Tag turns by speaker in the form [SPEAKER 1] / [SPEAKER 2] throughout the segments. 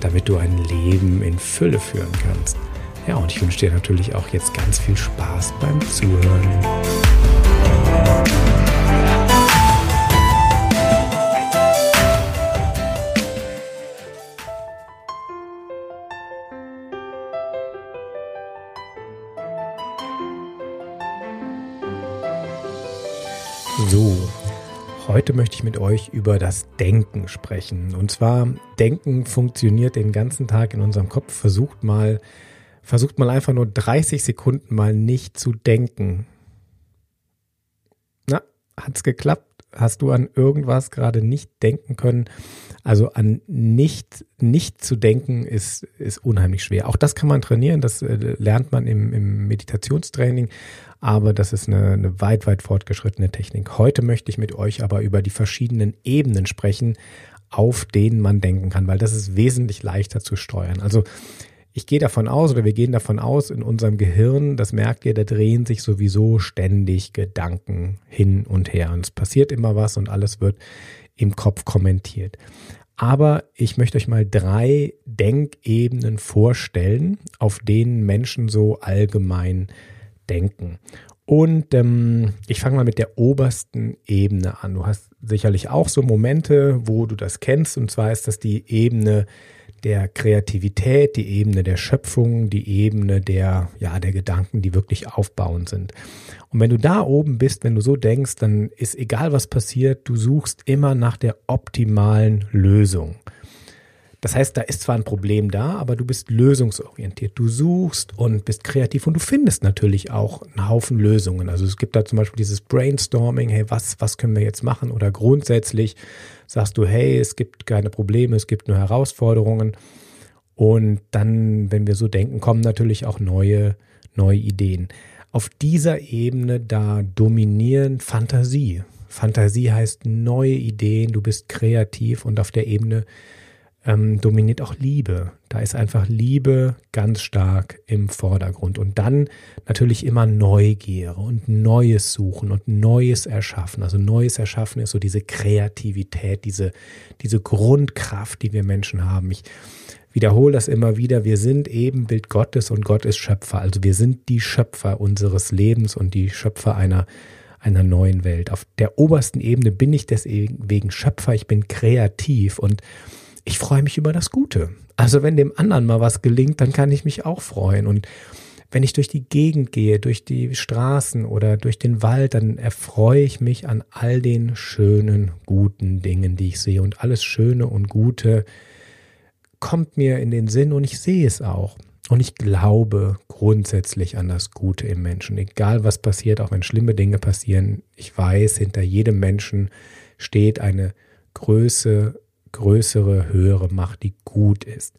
[SPEAKER 1] damit du ein Leben in Fülle führen kannst. Ja, und ich wünsche dir natürlich auch jetzt ganz viel Spaß beim Zuhören. Heute möchte ich mit euch über das Denken sprechen. Und zwar, Denken funktioniert den ganzen Tag in unserem Kopf. Versucht mal, versucht mal einfach nur 30 Sekunden mal nicht zu denken. Na, hat's geklappt? Hast du an irgendwas gerade nicht denken können? Also an nicht, nicht zu denken ist, ist unheimlich schwer. Auch das kann man trainieren, das äh, lernt man im, im Meditationstraining aber das ist eine, eine weit, weit fortgeschrittene Technik. Heute möchte ich mit euch aber über die verschiedenen Ebenen sprechen, auf denen man denken kann, weil das ist wesentlich leichter zu steuern. Also ich gehe davon aus oder wir gehen davon aus, in unserem Gehirn, das merkt ihr, da drehen sich sowieso ständig Gedanken hin und her und es passiert immer was und alles wird im Kopf kommentiert. Aber ich möchte euch mal drei Denkebenen vorstellen, auf denen Menschen so allgemein denken. Und ähm, ich fange mal mit der obersten Ebene an. Du hast sicherlich auch so Momente, wo du das kennst. Und zwar ist das die Ebene der Kreativität, die Ebene der Schöpfung, die Ebene der, ja, der Gedanken, die wirklich aufbauend sind. Und wenn du da oben bist, wenn du so denkst, dann ist egal was passiert, du suchst immer nach der optimalen Lösung. Das heißt, da ist zwar ein Problem da, aber du bist lösungsorientiert. Du suchst und bist kreativ und du findest natürlich auch einen Haufen Lösungen. Also es gibt da zum Beispiel dieses Brainstorming, hey, was, was können wir jetzt machen? Oder grundsätzlich sagst du, hey, es gibt keine Probleme, es gibt nur Herausforderungen. Und dann, wenn wir so denken, kommen natürlich auch neue, neue Ideen. Auf dieser Ebene, da dominieren Fantasie. Fantasie heißt neue Ideen, du bist kreativ und auf der Ebene ähm, dominiert auch Liebe. Da ist einfach Liebe ganz stark im Vordergrund. Und dann natürlich immer Neugier und Neues suchen und Neues erschaffen. Also Neues erschaffen ist so diese Kreativität, diese, diese Grundkraft, die wir Menschen haben. Ich wiederhole das immer wieder. Wir sind eben Bild Gottes und Gott ist Schöpfer. Also wir sind die Schöpfer unseres Lebens und die Schöpfer einer einer neuen Welt. Auf der obersten Ebene bin ich deswegen Schöpfer, ich bin kreativ und ich freue mich über das Gute. Also wenn dem anderen mal was gelingt, dann kann ich mich auch freuen. Und wenn ich durch die Gegend gehe, durch die Straßen oder durch den Wald, dann erfreue ich mich an all den schönen, guten Dingen, die ich sehe. Und alles Schöne und Gute kommt mir in den Sinn und ich sehe es auch. Und ich glaube grundsätzlich an das Gute im Menschen. Egal was passiert, auch wenn schlimme Dinge passieren, ich weiß, hinter jedem Menschen steht eine Größe, größere, höhere Macht, die gut ist.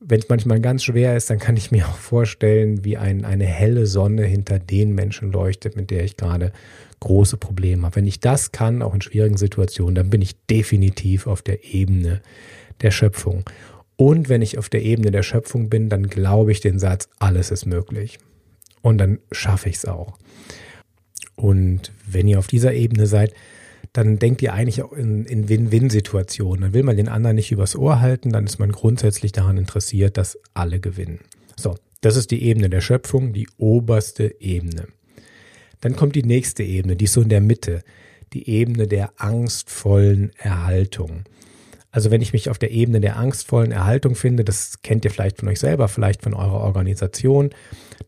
[SPEAKER 1] Wenn es manchmal ganz schwer ist, dann kann ich mir auch vorstellen, wie ein, eine helle Sonne hinter den Menschen leuchtet, mit der ich gerade große Probleme habe. Wenn ich das kann, auch in schwierigen Situationen, dann bin ich definitiv auf der Ebene der Schöpfung. Und wenn ich auf der Ebene der Schöpfung bin, dann glaube ich den Satz, alles ist möglich. Und dann schaffe ich es auch. Und wenn ihr auf dieser Ebene seid, dann denkt ihr eigentlich auch in, in Win-Win-Situationen. Dann will man den anderen nicht übers Ohr halten, dann ist man grundsätzlich daran interessiert, dass alle gewinnen. So, das ist die Ebene der Schöpfung, die oberste Ebene. Dann kommt die nächste Ebene, die ist so in der Mitte, die Ebene der angstvollen Erhaltung. Also wenn ich mich auf der Ebene der angstvollen Erhaltung finde, das kennt ihr vielleicht von euch selber, vielleicht von eurer Organisation,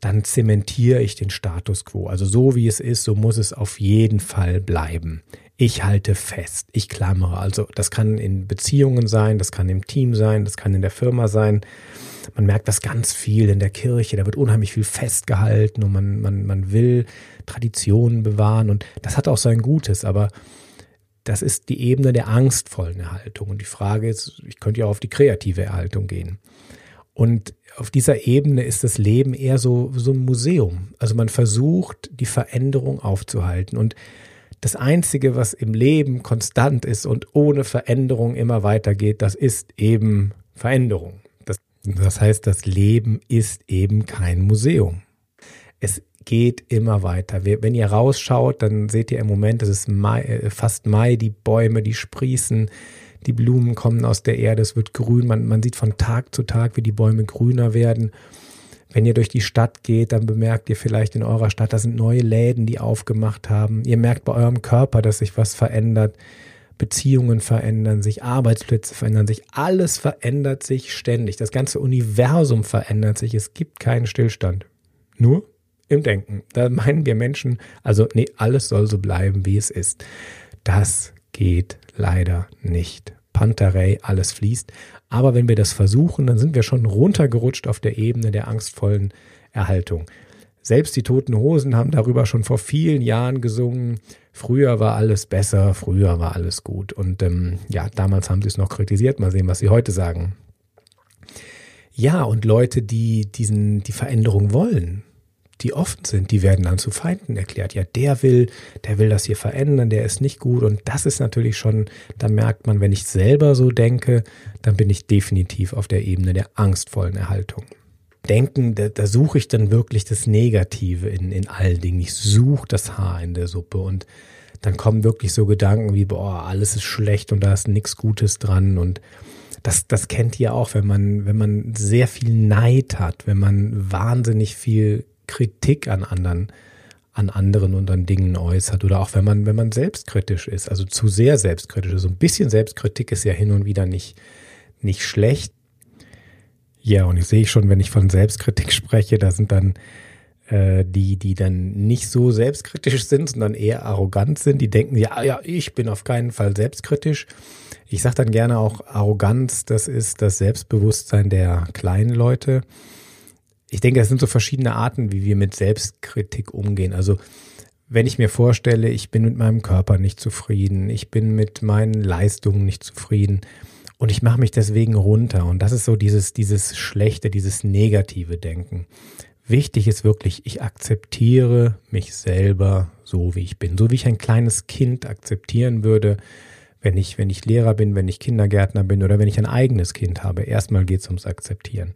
[SPEAKER 1] dann zementiere ich den Status quo. Also so wie es ist, so muss es auf jeden Fall bleiben ich halte fest, ich klammere. Also das kann in Beziehungen sein, das kann im Team sein, das kann in der Firma sein. Man merkt das ganz viel in der Kirche, da wird unheimlich viel festgehalten und man, man, man will Traditionen bewahren und das hat auch sein Gutes, aber das ist die Ebene der angstvollen Erhaltung. Und die Frage ist, ich könnte ja auch auf die kreative Erhaltung gehen. Und auf dieser Ebene ist das Leben eher so, so ein Museum. Also man versucht, die Veränderung aufzuhalten. Und das Einzige, was im Leben konstant ist und ohne Veränderung immer weitergeht, das ist eben Veränderung. Das, das heißt, das Leben ist eben kein Museum. Es geht immer weiter. Wenn ihr rausschaut, dann seht ihr im Moment, es ist Mai, äh, fast Mai, die Bäume, die sprießen, die Blumen kommen aus der Erde, es wird grün, man, man sieht von Tag zu Tag, wie die Bäume grüner werden. Wenn ihr durch die Stadt geht, dann bemerkt ihr vielleicht in eurer Stadt, da sind neue Läden, die aufgemacht haben. Ihr merkt bei eurem Körper, dass sich was verändert. Beziehungen verändern sich, Arbeitsplätze verändern sich, alles verändert sich ständig. Das ganze Universum verändert sich. Es gibt keinen Stillstand. Nur im Denken. Da meinen wir Menschen, also nee, alles soll so bleiben, wie es ist. Das geht leider nicht. Panterei, alles fließt. Aber wenn wir das versuchen, dann sind wir schon runtergerutscht auf der Ebene der angstvollen Erhaltung. Selbst die Toten Hosen haben darüber schon vor vielen Jahren gesungen. Früher war alles besser, früher war alles gut. Und ähm, ja, damals haben sie es noch kritisiert. Mal sehen, was sie heute sagen. Ja, und Leute, die diesen, die Veränderung wollen, die offen sind, die werden dann zu Feinden erklärt. Ja, der will, der will das hier verändern, der ist nicht gut. Und das ist natürlich schon, da merkt man, wenn ich selber so denke, dann bin ich definitiv auf der Ebene der angstvollen Erhaltung. Denken, da, da suche ich dann wirklich das Negative in, in allen Dingen. Ich suche das Haar in der Suppe und dann kommen wirklich so Gedanken wie, boah, alles ist schlecht und da ist nichts Gutes dran und das, das kennt ihr auch, wenn man, wenn man sehr viel Neid hat, wenn man wahnsinnig viel Kritik an anderen, an anderen und an Dingen äußert oder auch wenn man, wenn man selbstkritisch ist, also zu sehr selbstkritisch. So ein bisschen Selbstkritik ist ja hin und wieder nicht, nicht schlecht. Ja, und ich sehe schon, wenn ich von Selbstkritik spreche, da sind dann äh, die, die dann nicht so selbstkritisch sind, sondern eher arrogant sind. Die denken, ja, ja, ich bin auf keinen Fall selbstkritisch. Ich sage dann gerne auch Arroganz, das ist das Selbstbewusstsein der kleinen Leute ich denke, es sind so verschiedene Arten, wie wir mit Selbstkritik umgehen. Also wenn ich mir vorstelle, ich bin mit meinem Körper nicht zufrieden, ich bin mit meinen Leistungen nicht zufrieden und ich mache mich deswegen runter. Und das ist so dieses, dieses schlechte, dieses negative Denken. Wichtig ist wirklich, ich akzeptiere mich selber so, wie ich bin. So wie ich ein kleines Kind akzeptieren würde, wenn ich, wenn ich Lehrer bin, wenn ich Kindergärtner bin oder wenn ich ein eigenes Kind habe. Erstmal geht es ums Akzeptieren.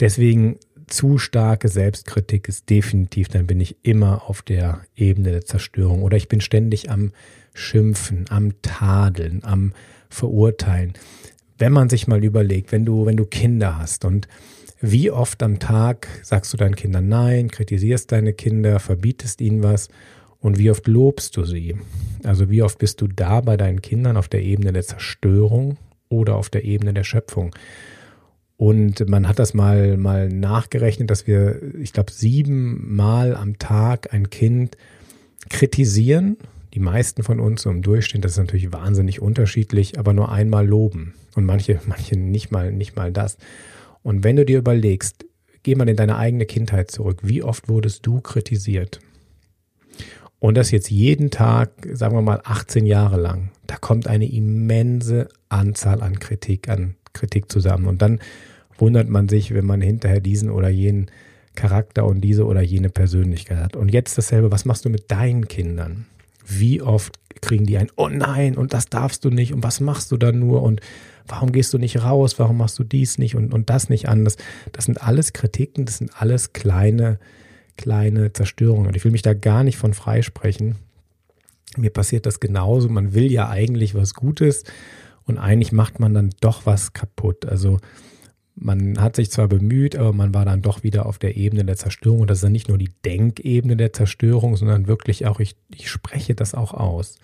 [SPEAKER 1] Deswegen zu starke Selbstkritik ist definitiv, dann bin ich immer auf der Ebene der Zerstörung oder ich bin ständig am Schimpfen, am Tadeln, am Verurteilen. Wenn man sich mal überlegt, wenn du, wenn du Kinder hast und wie oft am Tag sagst du deinen Kindern nein, kritisierst deine Kinder, verbietest ihnen was und wie oft lobst du sie? Also wie oft bist du da bei deinen Kindern auf der Ebene der Zerstörung oder auf der Ebene der Schöpfung? Und man hat das mal, mal nachgerechnet, dass wir, ich glaube, sieben Mal am Tag ein Kind kritisieren. Die meisten von uns so im Durchschnitt, das ist natürlich wahnsinnig unterschiedlich, aber nur einmal loben. Und manche, manche nicht mal, nicht mal das. Und wenn du dir überlegst, geh mal in deine eigene Kindheit zurück. Wie oft wurdest du kritisiert? Und das jetzt jeden Tag, sagen wir mal 18 Jahre lang. Da kommt eine immense Anzahl an Kritik, an Kritik zusammen. Und dann wundert man sich, wenn man hinterher diesen oder jenen Charakter und diese oder jene Persönlichkeit hat. Und jetzt dasselbe, was machst du mit deinen Kindern? Wie oft kriegen die ein, oh nein, und das darfst du nicht, und was machst du da nur, und warum gehst du nicht raus, warum machst du dies nicht und, und das nicht anders? Das sind alles Kritiken, das sind alles kleine, kleine Zerstörungen. Und ich will mich da gar nicht von freisprechen. Mir passiert das genauso. Man will ja eigentlich was Gutes und eigentlich macht man dann doch was kaputt. Also man hat sich zwar bemüht, aber man war dann doch wieder auf der Ebene der Zerstörung. Und das ist dann nicht nur die Denkebene der Zerstörung, sondern wirklich auch, ich, ich spreche das auch aus.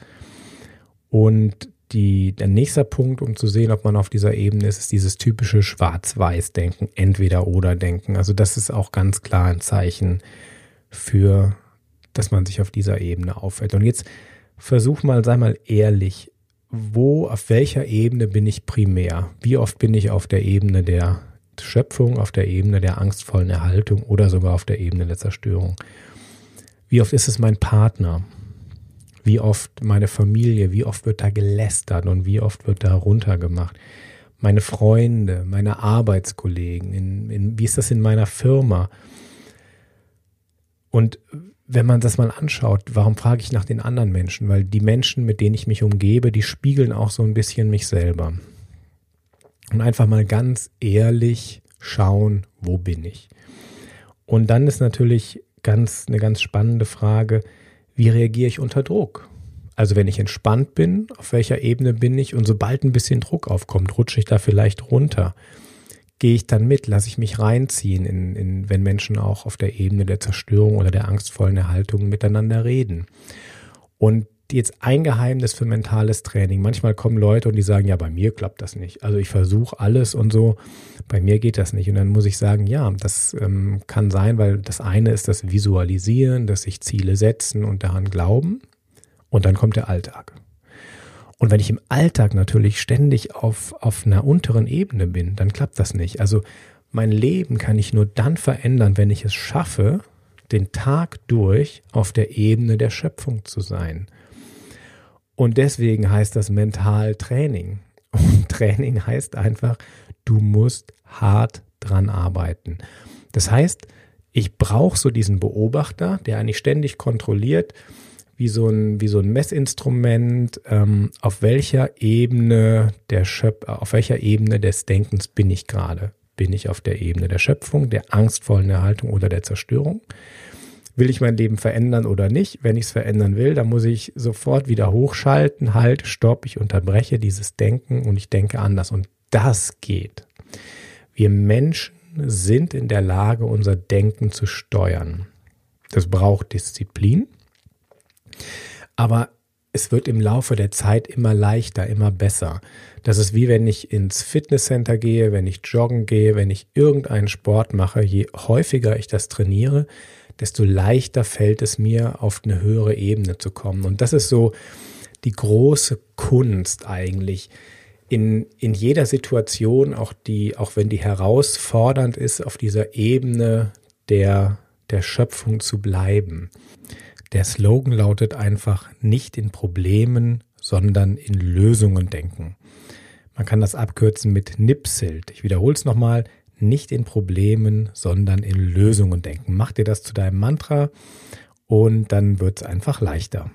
[SPEAKER 1] Und die, der nächste Punkt, um zu sehen, ob man auf dieser Ebene ist, ist dieses typische Schwarz-Weiß-Denken, Entweder-Oder-Denken. Also das ist auch ganz klar ein Zeichen für, dass man sich auf dieser Ebene aufhält. Und jetzt versuch mal, sei mal ehrlich, wo, auf welcher Ebene bin ich primär? Wie oft bin ich auf der Ebene der Schöpfung, auf der Ebene der angstvollen Erhaltung oder sogar auf der Ebene der Zerstörung? Wie oft ist es mein Partner? Wie oft meine Familie? Wie oft wird da gelästert und wie oft wird da runtergemacht? meine Freunde, meine Arbeitskollegen, in, in, wie ist das in meiner Firma? Und wenn man das mal anschaut, warum frage ich nach den anderen Menschen? Weil die Menschen, mit denen ich mich umgebe, die spiegeln auch so ein bisschen mich selber. Und einfach mal ganz ehrlich schauen, wo bin ich? Und dann ist natürlich ganz, eine ganz spannende Frage, wie reagiere ich unter Druck? Also wenn ich entspannt bin, auf welcher Ebene bin ich? Und sobald ein bisschen Druck aufkommt, rutsche ich da vielleicht runter. Gehe ich dann mit, lasse ich mich reinziehen, in, in, wenn Menschen auch auf der Ebene der Zerstörung oder der angstvollen Erhaltung miteinander reden. Und jetzt ein Geheimnis für mentales Training. Manchmal kommen Leute und die sagen, ja, bei mir klappt das nicht. Also ich versuche alles und so, bei mir geht das nicht. Und dann muss ich sagen, ja, das ähm, kann sein, weil das eine ist das Visualisieren, dass sich Ziele setzen und daran glauben. Und dann kommt der Alltag. Und wenn ich im Alltag natürlich ständig auf, auf einer unteren Ebene bin, dann klappt das nicht. Also mein Leben kann ich nur dann verändern, wenn ich es schaffe, den Tag durch auf der Ebene der Schöpfung zu sein. Und deswegen heißt das mental Training. Und Training heißt einfach, du musst hart dran arbeiten. Das heißt, ich brauche so diesen Beobachter, der eigentlich ständig kontrolliert, wie so ein, wie so ein Messinstrument, ähm, auf welcher Ebene der Schöp auf welcher Ebene des Denkens bin ich gerade? Bin ich auf der Ebene der Schöpfung, der angstvollen Erhaltung oder der Zerstörung? Will ich mein Leben verändern oder nicht? Wenn ich es verändern will, dann muss ich sofort wieder hochschalten, halt, stopp, ich unterbreche dieses Denken und ich denke anders. Und das geht. Wir Menschen sind in der Lage, unser Denken zu steuern. Das braucht Disziplin. Aber es wird im Laufe der Zeit immer leichter, immer besser. Das ist wie wenn ich ins Fitnesscenter gehe, wenn ich joggen gehe, wenn ich irgendeinen Sport mache. Je häufiger ich das trainiere, desto leichter fällt es mir, auf eine höhere Ebene zu kommen. Und das ist so die große Kunst eigentlich. In, in jeder Situation, auch die, auch wenn die herausfordernd ist, auf dieser Ebene der, der Schöpfung zu bleiben. Der Slogan lautet einfach nicht in Problemen, sondern in Lösungen denken. Man kann das abkürzen mit NIPSILT. Ich wiederhole es nochmal. Nicht in Problemen, sondern in Lösungen denken. Mach dir das zu deinem Mantra und dann wird es einfach leichter.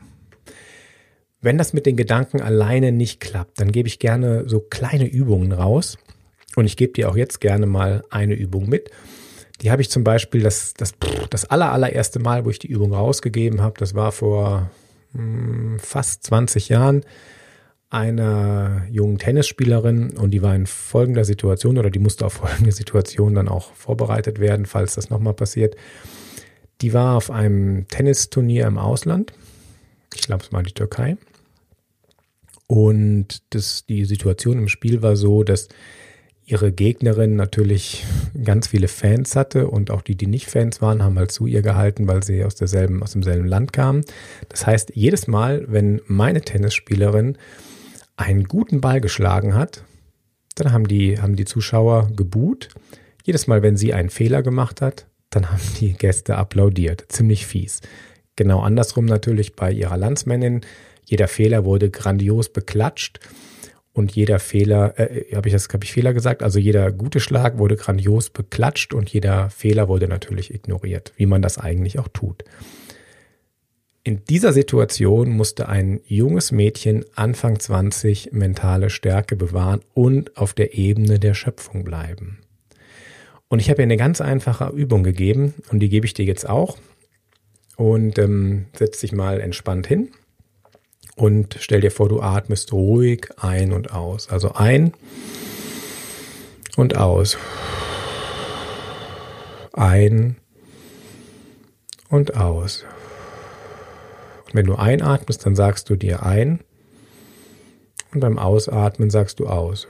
[SPEAKER 1] Wenn das mit den Gedanken alleine nicht klappt, dann gebe ich gerne so kleine Übungen raus. Und ich gebe dir auch jetzt gerne mal eine Übung mit. Die habe ich zum Beispiel das, das, das aller, allererste Mal, wo ich die Übung rausgegeben habe, das war vor mh, hm, fast 20 Jahren einer jungen Tennisspielerin und die war in folgender Situation oder die musste auf folgende Situation dann auch vorbereitet werden, falls das nochmal passiert. Die war auf einem Tennisturnier im Ausland. Ich glaube, es war die Türkei. Und das, die Situation im Spiel war so, dass ihre Gegnerin natürlich ganz viele Fans hatte und auch die, die nicht Fans waren, haben halt zu ihr gehalten, weil sie aus derselben, aus demselben Land kamen. Das heißt, jedes Mal, wenn meine Tennisspielerin einen guten Ball geschlagen hat, dann haben die, haben die Zuschauer gebuht. Jedes Mal, wenn sie einen Fehler gemacht hat, dann haben die Gäste applaudiert. Ziemlich fies. Genau andersrum natürlich bei ihrer Landsmännin. Jeder Fehler wurde grandios beklatscht und jeder Fehler, äh, habe ich das, habe ich Fehler gesagt? Also jeder gute Schlag wurde grandios beklatscht und jeder Fehler wurde natürlich ignoriert, wie man das eigentlich auch tut. In dieser Situation musste ein junges Mädchen Anfang 20 mentale Stärke bewahren und auf der Ebene der Schöpfung bleiben. Und ich habe ihr eine ganz einfache Übung gegeben und die gebe ich dir jetzt auch. Und ähm, setz dich mal entspannt hin und stell dir vor, du atmest ruhig ein und aus. Also ein und aus. Ein und aus. Und wenn du einatmest, dann sagst du dir ein. Und beim Ausatmen sagst du aus.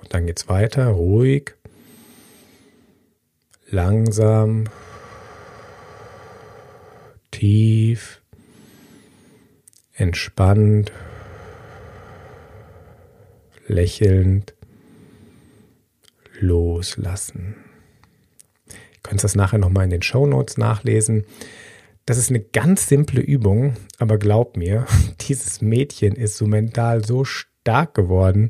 [SPEAKER 1] Und dann geht's weiter, ruhig, langsam, tief entspannt, lächelnd loslassen. Ihr könnt das nachher nochmal in den Show Notes nachlesen. Das ist eine ganz simple Übung, aber glaub mir, dieses Mädchen ist so mental so stark geworden,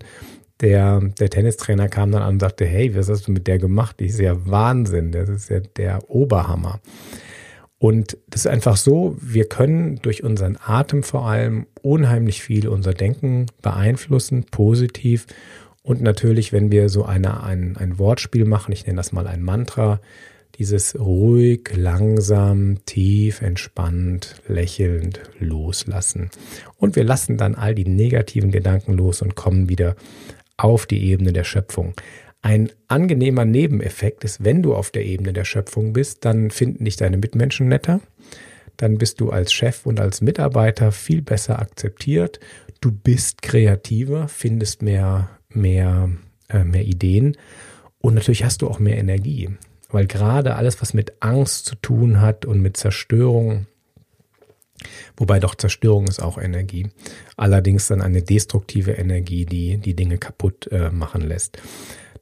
[SPEAKER 1] der, der Tennistrainer kam dann an und sagte, hey, was hast du mit der gemacht? Die ist ja Wahnsinn, das ist ja der Oberhammer. Und das ist einfach so, wir können durch unseren Atem vor allem unheimlich viel unser Denken beeinflussen, positiv. Und natürlich, wenn wir so eine, ein, ein Wortspiel machen, ich nenne das mal ein Mantra, dieses ruhig, langsam, tief, entspannt, lächelnd loslassen. Und wir lassen dann all die negativen Gedanken los und kommen wieder auf die Ebene der Schöpfung. Ein angenehmer Nebeneffekt ist, wenn du auf der Ebene der Schöpfung bist, dann finden dich deine Mitmenschen netter, dann bist du als Chef und als Mitarbeiter viel besser akzeptiert, du bist kreativer, findest mehr, mehr, äh, mehr Ideen und natürlich hast du auch mehr Energie, weil gerade alles, was mit Angst zu tun hat und mit Zerstörung, Wobei doch Zerstörung ist auch Energie. Allerdings dann eine destruktive Energie, die die Dinge kaputt äh, machen lässt.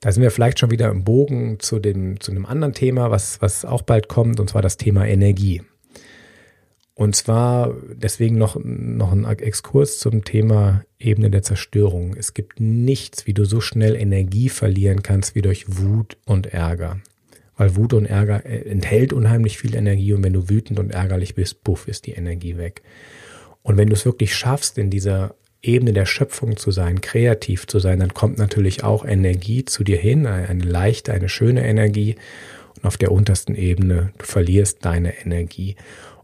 [SPEAKER 1] Da sind wir vielleicht schon wieder im Bogen zu dem, zu einem anderen Thema, was, was auch bald kommt, und zwar das Thema Energie. Und zwar deswegen noch, noch ein Exkurs zum Thema Ebene der Zerstörung. Es gibt nichts, wie du so schnell Energie verlieren kannst wie durch Wut und Ärger. Weil Wut und Ärger äh, enthält unheimlich viel Energie und wenn du wütend und ärgerlich bist, puff, ist die Energie weg. Und wenn du es wirklich schaffst, in dieser Ebene der Schöpfung zu sein, kreativ zu sein, dann kommt natürlich auch Energie zu dir hin, eine leichte, eine schöne Energie. Und auf der untersten Ebene, du verlierst deine Energie.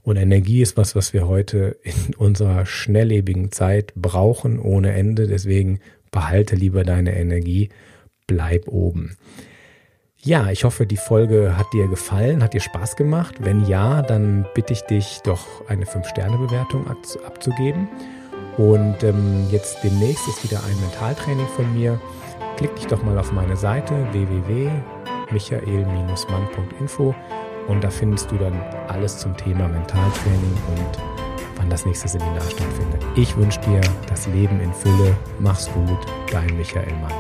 [SPEAKER 1] Und Energie ist was, was wir heute in unserer schnelllebigen Zeit brauchen ohne Ende. Deswegen behalte lieber deine Energie, bleib oben. Ja, ich hoffe, die Folge hat dir gefallen, hat dir Spaß gemacht. Wenn ja, dann bitte ich dich doch eine 5-Sterne-Bewertung abzugeben. Und ähm, jetzt demnächst ist wieder ein Mentaltraining von mir. Klick dich doch mal auf meine Seite www.michael-mann.info und da findest du dann alles zum Thema Mentaltraining und wann das nächste Seminar stattfindet. Ich wünsche dir das Leben in Fülle. Mach's gut, dein Michael Mann.